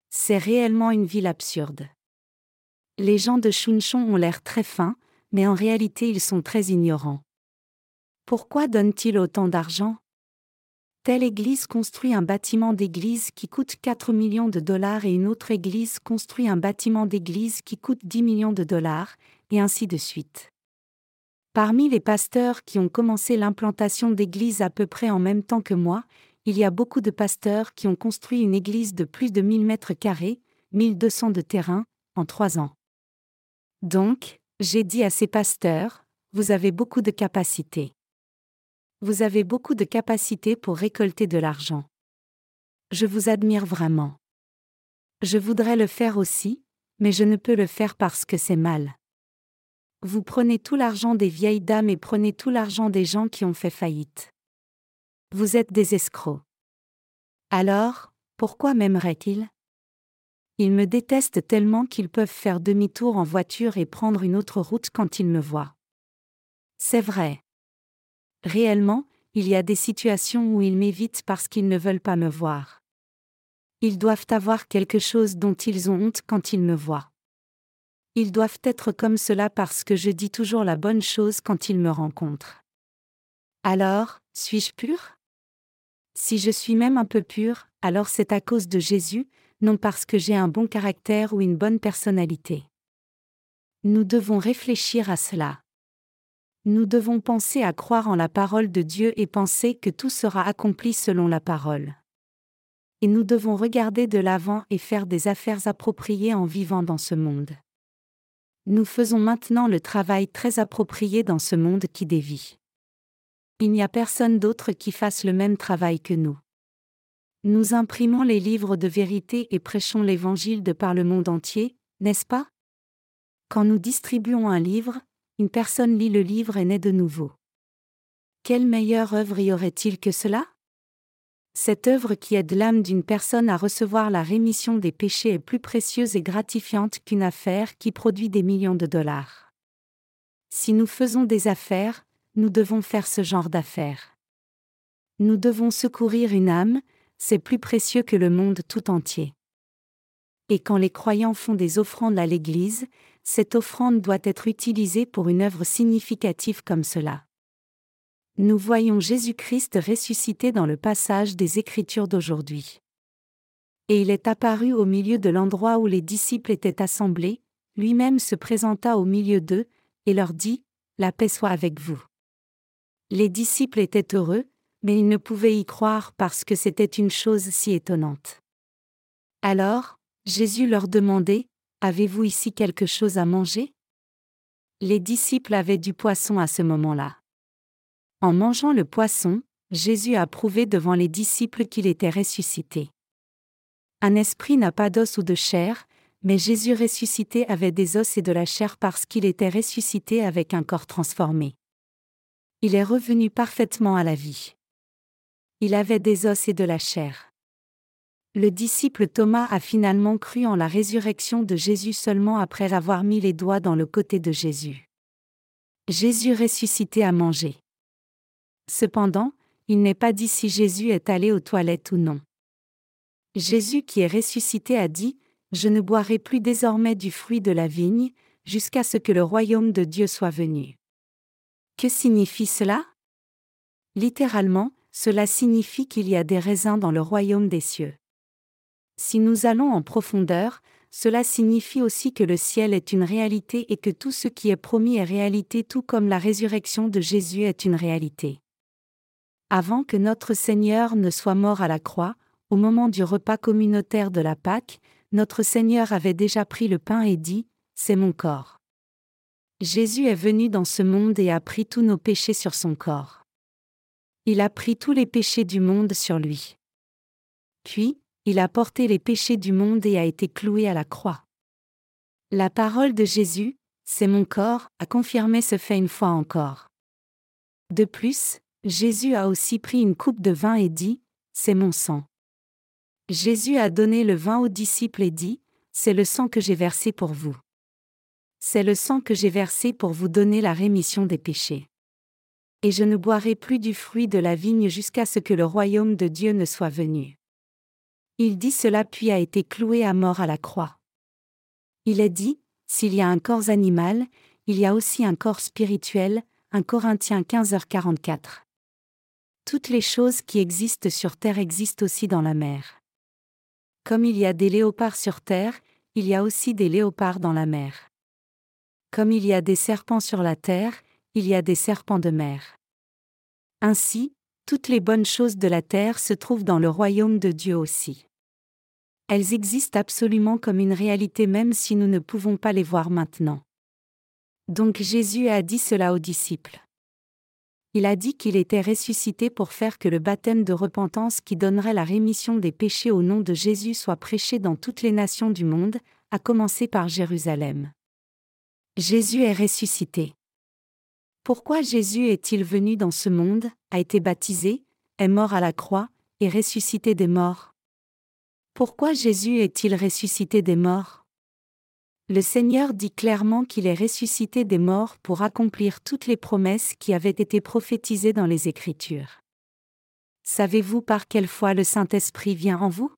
C'est réellement une ville absurde. Les gens de Chunchon ont l'air très fins, mais en réalité ils sont très ignorants. Pourquoi donnent-ils autant d'argent? Telle église construit un bâtiment d'église qui coûte 4 millions de dollars et une autre église construit un bâtiment d'église qui coûte 10 millions de dollars, et ainsi de suite. Parmi les pasteurs qui ont commencé l'implantation d'églises à peu près en même temps que moi, il y a beaucoup de pasteurs qui ont construit une église de plus de 1000 mètres carrés, 1200 de terrain, en trois ans. Donc, j'ai dit à ces pasteurs, vous avez beaucoup de capacités vous avez beaucoup de capacité pour récolter de l'argent. Je vous admire vraiment. Je voudrais le faire aussi, mais je ne peux le faire parce que c'est mal. Vous prenez tout l'argent des vieilles dames et prenez tout l'argent des gens qui ont fait faillite. Vous êtes des escrocs. Alors, pourquoi m'aimeraient-ils Ils me détestent tellement qu'ils peuvent faire demi-tour en voiture et prendre une autre route quand ils me voient. C'est vrai. Réellement, il y a des situations où ils m'évitent parce qu'ils ne veulent pas me voir. Ils doivent avoir quelque chose dont ils ont honte quand ils me voient. Ils doivent être comme cela parce que je dis toujours la bonne chose quand ils me rencontrent. Alors, suis-je pur Si je suis même un peu pur, alors c'est à cause de Jésus, non parce que j'ai un bon caractère ou une bonne personnalité. Nous devons réfléchir à cela nous devons penser à croire en la parole de Dieu et penser que tout sera accompli selon la parole. Et nous devons regarder de l'avant et faire des affaires appropriées en vivant dans ce monde. Nous faisons maintenant le travail très approprié dans ce monde qui dévie. Il n'y a personne d'autre qui fasse le même travail que nous. Nous imprimons les livres de vérité et prêchons l'Évangile de par le monde entier, n'est-ce pas? Quand nous distribuons un livre, une personne lit le livre et naît de nouveau. Quelle meilleure œuvre y aurait-il que cela? Cette œuvre qui aide l'âme d'une personne à recevoir la rémission des péchés est plus précieuse et gratifiante qu'une affaire qui produit des millions de dollars. Si nous faisons des affaires, nous devons faire ce genre d'affaires. Nous devons secourir une âme, c'est plus précieux que le monde tout entier. Et quand les croyants font des offrandes à l'Église, cette offrande doit être utilisée pour une œuvre significative comme cela. Nous voyons Jésus-Christ ressuscité dans le passage des Écritures d'aujourd'hui. Et il est apparu au milieu de l'endroit où les disciples étaient assemblés, lui-même se présenta au milieu d'eux, et leur dit, La paix soit avec vous. Les disciples étaient heureux, mais ils ne pouvaient y croire parce que c'était une chose si étonnante. Alors, Jésus leur demandait, Avez-vous ici quelque chose à manger? Les disciples avaient du poisson à ce moment-là. En mangeant le poisson, Jésus a prouvé devant les disciples qu'il était ressuscité. Un esprit n'a pas d'os ou de chair, mais Jésus ressuscité avait des os et de la chair parce qu'il était ressuscité avec un corps transformé. Il est revenu parfaitement à la vie. Il avait des os et de la chair le disciple Thomas a finalement cru en la résurrection de Jésus seulement après avoir mis les doigts dans le côté de Jésus. Jésus ressuscité a mangé. Cependant, il n'est pas dit si Jésus est allé aux toilettes ou non. Jésus qui est ressuscité a dit, Je ne boirai plus désormais du fruit de la vigne, jusqu'à ce que le royaume de Dieu soit venu. Que signifie cela? Littéralement, cela signifie qu'il y a des raisins dans le royaume des cieux. Si nous allons en profondeur, cela signifie aussi que le ciel est une réalité et que tout ce qui est promis est réalité tout comme la résurrection de Jésus est une réalité. Avant que notre Seigneur ne soit mort à la croix, au moment du repas communautaire de la Pâque, notre Seigneur avait déjà pris le pain et dit, C'est mon corps. Jésus est venu dans ce monde et a pris tous nos péchés sur son corps. Il a pris tous les péchés du monde sur lui. Puis, il a porté les péchés du monde et a été cloué à la croix. La parole de Jésus, c'est mon corps, a confirmé ce fait une fois encore. De plus, Jésus a aussi pris une coupe de vin et dit, C'est mon sang. Jésus a donné le vin aux disciples et dit, C'est le sang que j'ai versé pour vous. C'est le sang que j'ai versé pour vous donner la rémission des péchés. Et je ne boirai plus du fruit de la vigne jusqu'à ce que le royaume de Dieu ne soit venu. Il dit cela puis a été cloué à mort à la croix. Il est dit, s'il y a un corps animal, il y a aussi un corps spirituel, 1 Corinthiens 15h44. Toutes les choses qui existent sur terre existent aussi dans la mer. Comme il y a des léopards sur terre, il y a aussi des léopards dans la mer. Comme il y a des serpents sur la terre, il y a des serpents de mer. Ainsi, toutes les bonnes choses de la terre se trouvent dans le royaume de Dieu aussi. Elles existent absolument comme une réalité même si nous ne pouvons pas les voir maintenant. Donc Jésus a dit cela aux disciples. Il a dit qu'il était ressuscité pour faire que le baptême de repentance qui donnerait la rémission des péchés au nom de Jésus soit prêché dans toutes les nations du monde, à commencer par Jérusalem. Jésus est ressuscité. Pourquoi Jésus est-il venu dans ce monde, a été baptisé, est mort à la croix, et ressuscité des morts? Pourquoi Jésus est-il ressuscité des morts? Le Seigneur dit clairement qu'il est ressuscité des morts pour accomplir toutes les promesses qui avaient été prophétisées dans les Écritures. Savez-vous par quelle foi le Saint-Esprit vient en vous?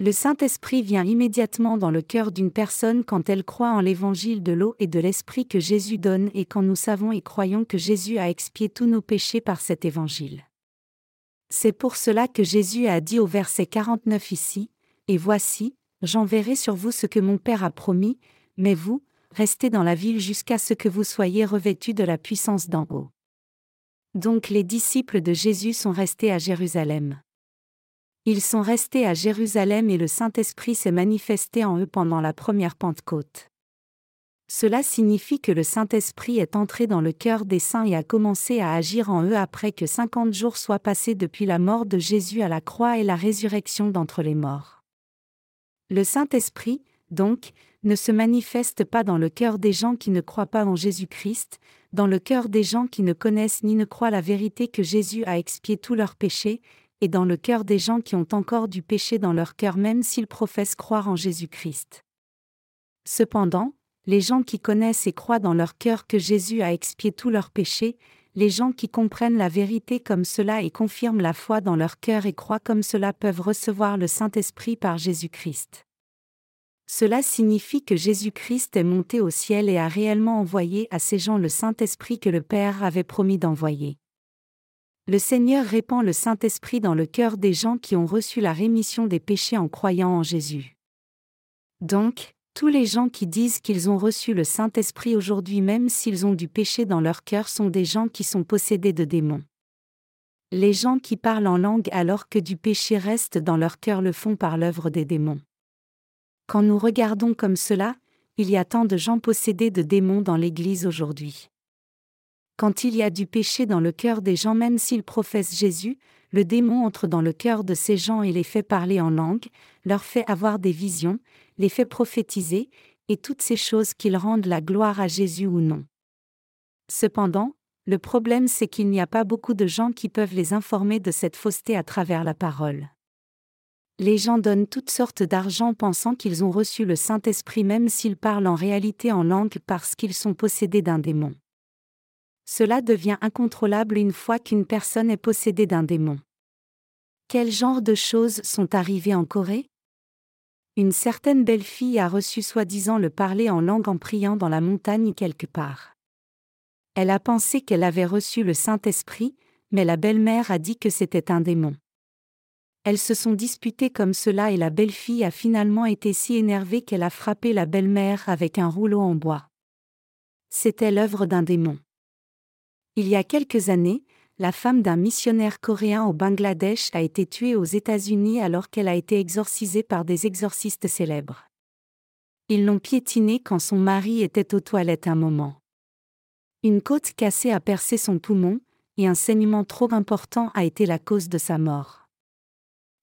Le Saint-Esprit vient immédiatement dans le cœur d'une personne quand elle croit en l'évangile de l'eau et de l'Esprit que Jésus donne et quand nous savons et croyons que Jésus a expié tous nos péchés par cet évangile. C'est pour cela que Jésus a dit au verset 49 ici, Et voici, j'enverrai sur vous ce que mon Père a promis, mais vous, restez dans la ville jusqu'à ce que vous soyez revêtus de la puissance d'en haut. Donc les disciples de Jésus sont restés à Jérusalem. Ils sont restés à Jérusalem et le Saint-Esprit s'est manifesté en eux pendant la première Pentecôte. Cela signifie que le Saint-Esprit est entré dans le cœur des saints et a commencé à agir en eux après que cinquante jours soient passés depuis la mort de Jésus à la croix et la résurrection d'entre les morts. Le Saint-Esprit, donc, ne se manifeste pas dans le cœur des gens qui ne croient pas en Jésus-Christ, dans le cœur des gens qui ne connaissent ni ne croient la vérité que Jésus a expié tous leurs péchés, et dans le cœur des gens qui ont encore du péché dans leur cœur même s'ils professent croire en Jésus-Christ. Cependant, les gens qui connaissent et croient dans leur cœur que Jésus a expié tous leurs péchés, les gens qui comprennent la vérité comme cela et confirment la foi dans leur cœur et croient comme cela peuvent recevoir le Saint-Esprit par Jésus-Christ. Cela signifie que Jésus-Christ est monté au ciel et a réellement envoyé à ces gens le Saint-Esprit que le Père avait promis d'envoyer le Seigneur répand le Saint-Esprit dans le cœur des gens qui ont reçu la rémission des péchés en croyant en Jésus. Donc, tous les gens qui disent qu'ils ont reçu le Saint-Esprit aujourd'hui même s'ils ont du péché dans leur cœur sont des gens qui sont possédés de démons. Les gens qui parlent en langue alors que du péché reste dans leur cœur le font par l'œuvre des démons. Quand nous regardons comme cela, il y a tant de gens possédés de démons dans l'Église aujourd'hui. Quand il y a du péché dans le cœur des gens même s'ils professent Jésus, le démon entre dans le cœur de ces gens et les fait parler en langue, leur fait avoir des visions, les fait prophétiser, et toutes ces choses qu'ils rendent la gloire à Jésus ou non. Cependant, le problème c'est qu'il n'y a pas beaucoup de gens qui peuvent les informer de cette fausseté à travers la parole. Les gens donnent toutes sortes d'argent pensant qu'ils ont reçu le Saint-Esprit même s'ils parlent en réalité en langue parce qu'ils sont possédés d'un démon cela devient incontrôlable une fois qu'une personne est possédée d'un démon. Quel genre de choses sont arrivées en Corée? Une certaine belle fille a reçu soi-disant le parler en langue en priant dans la montagne quelque part. Elle a pensé qu'elle avait reçu le Saint-Esprit, mais la belle-mère a dit que c'était un démon. Elles se sont disputées comme cela et la belle-fille a finalement été si énervée qu'elle a frappé la belle-mère avec un rouleau en bois. C'était l'œuvre d'un démon. Il y a quelques années, la femme d'un missionnaire coréen au Bangladesh a été tuée aux États-Unis alors qu'elle a été exorcisée par des exorcistes célèbres. Ils l'ont piétinée quand son mari était aux toilettes un moment. Une côte cassée a percé son poumon, et un saignement trop important a été la cause de sa mort.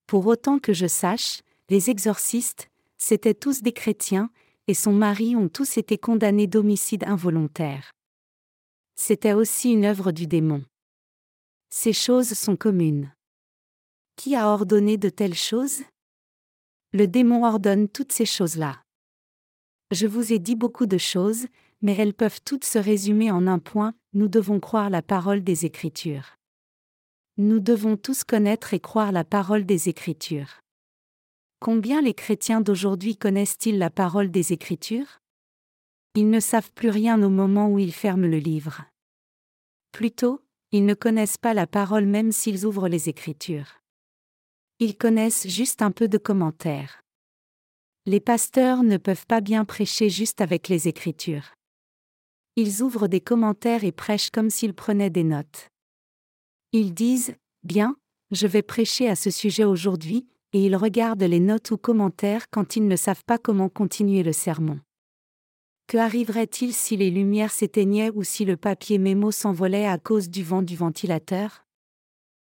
Pour autant que je sache, les exorcistes, c'étaient tous des chrétiens, et son mari ont tous été condamnés d'homicide involontaire. C'était aussi une œuvre du démon. Ces choses sont communes. Qui a ordonné de telles choses? Le démon ordonne toutes ces choses-là. Je vous ai dit beaucoup de choses, mais elles peuvent toutes se résumer en un point, nous devons croire la parole des Écritures. Nous devons tous connaître et croire la parole des Écritures. Combien les chrétiens d'aujourd'hui connaissent-ils la parole des Écritures? Ils ne savent plus rien au moment où ils ferment le livre. Plutôt, ils ne connaissent pas la parole même s'ils ouvrent les Écritures. Ils connaissent juste un peu de commentaires. Les pasteurs ne peuvent pas bien prêcher juste avec les Écritures. Ils ouvrent des commentaires et prêchent comme s'ils prenaient des notes. Ils disent, Bien, je vais prêcher à ce sujet aujourd'hui, et ils regardent les notes ou commentaires quand ils ne savent pas comment continuer le sermon. Que arriverait-il si les lumières s'éteignaient ou si le papier mémo s'envolait à cause du vent du ventilateur?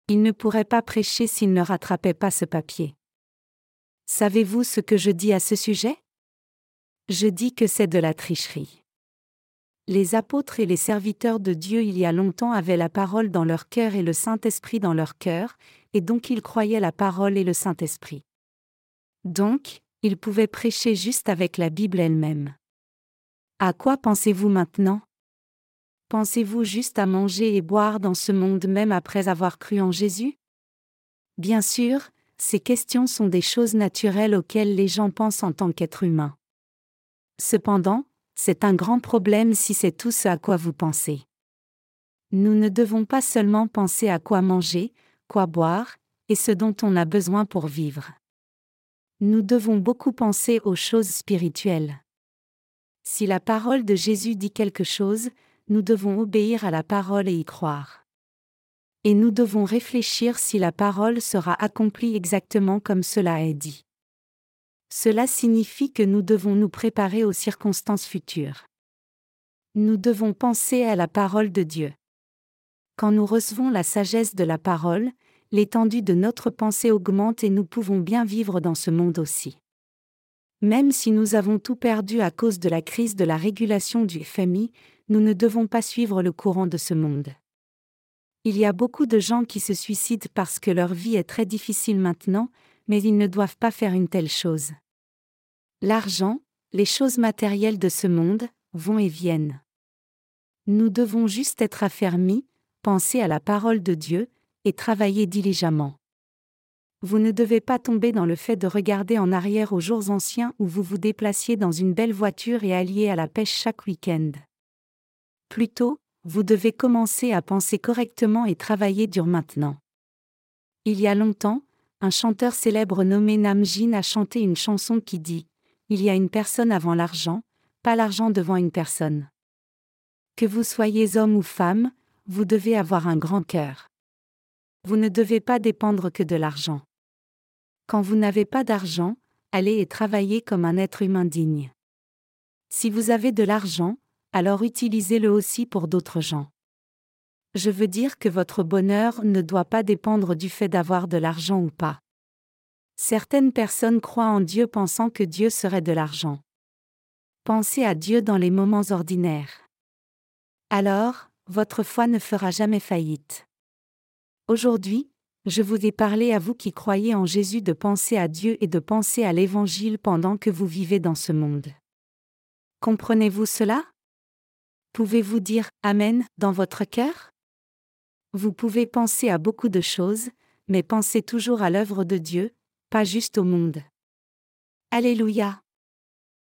Il ne pourrait pas prêcher s'il ne rattrapait pas ce papier. Savez-vous ce que je dis à ce sujet? Je dis que c'est de la tricherie. Les apôtres et les serviteurs de Dieu il y a longtemps avaient la parole dans leur cœur et le Saint-Esprit dans leur cœur, et donc ils croyaient la parole et le Saint-Esprit. Donc, ils pouvaient prêcher juste avec la Bible elle-même. À quoi pensez-vous maintenant? Pensez-vous juste à manger et boire dans ce monde même après avoir cru en Jésus? Bien sûr, ces questions sont des choses naturelles auxquelles les gens pensent en tant qu'êtres humains. Cependant, c'est un grand problème si c'est tout ce à quoi vous pensez. Nous ne devons pas seulement penser à quoi manger, quoi boire, et ce dont on a besoin pour vivre. Nous devons beaucoup penser aux choses spirituelles. Si la parole de Jésus dit quelque chose, nous devons obéir à la parole et y croire. Et nous devons réfléchir si la parole sera accomplie exactement comme cela est dit. Cela signifie que nous devons nous préparer aux circonstances futures. Nous devons penser à la parole de Dieu. Quand nous recevons la sagesse de la parole, l'étendue de notre pensée augmente et nous pouvons bien vivre dans ce monde aussi. Même si nous avons tout perdu à cause de la crise de la régulation du FMI, nous ne devons pas suivre le courant de ce monde. Il y a beaucoup de gens qui se suicident parce que leur vie est très difficile maintenant, mais ils ne doivent pas faire une telle chose. L'argent, les choses matérielles de ce monde, vont et viennent. Nous devons juste être affermis, penser à la parole de Dieu, et travailler diligemment. Vous ne devez pas tomber dans le fait de regarder en arrière aux jours anciens où vous vous déplaciez dans une belle voiture et alliez à la pêche chaque week-end. Plutôt, vous devez commencer à penser correctement et travailler dur maintenant. Il y a longtemps, un chanteur célèbre nommé Namjin a chanté une chanson qui dit Il y a une personne avant l'argent, pas l'argent devant une personne. Que vous soyez homme ou femme, vous devez avoir un grand cœur. Vous ne devez pas dépendre que de l'argent. Quand vous n'avez pas d'argent, allez et travaillez comme un être humain digne. Si vous avez de l'argent, alors utilisez-le aussi pour d'autres gens. Je veux dire que votre bonheur ne doit pas dépendre du fait d'avoir de l'argent ou pas. Certaines personnes croient en Dieu pensant que Dieu serait de l'argent. Pensez à Dieu dans les moments ordinaires. Alors, votre foi ne fera jamais faillite. Aujourd'hui, je vous ai parlé à vous qui croyez en Jésus de penser à Dieu et de penser à l'Évangile pendant que vous vivez dans ce monde. Comprenez-vous cela? Pouvez-vous dire Amen dans votre cœur? Vous pouvez penser à beaucoup de choses, mais pensez toujours à l'œuvre de Dieu, pas juste au monde. Alléluia.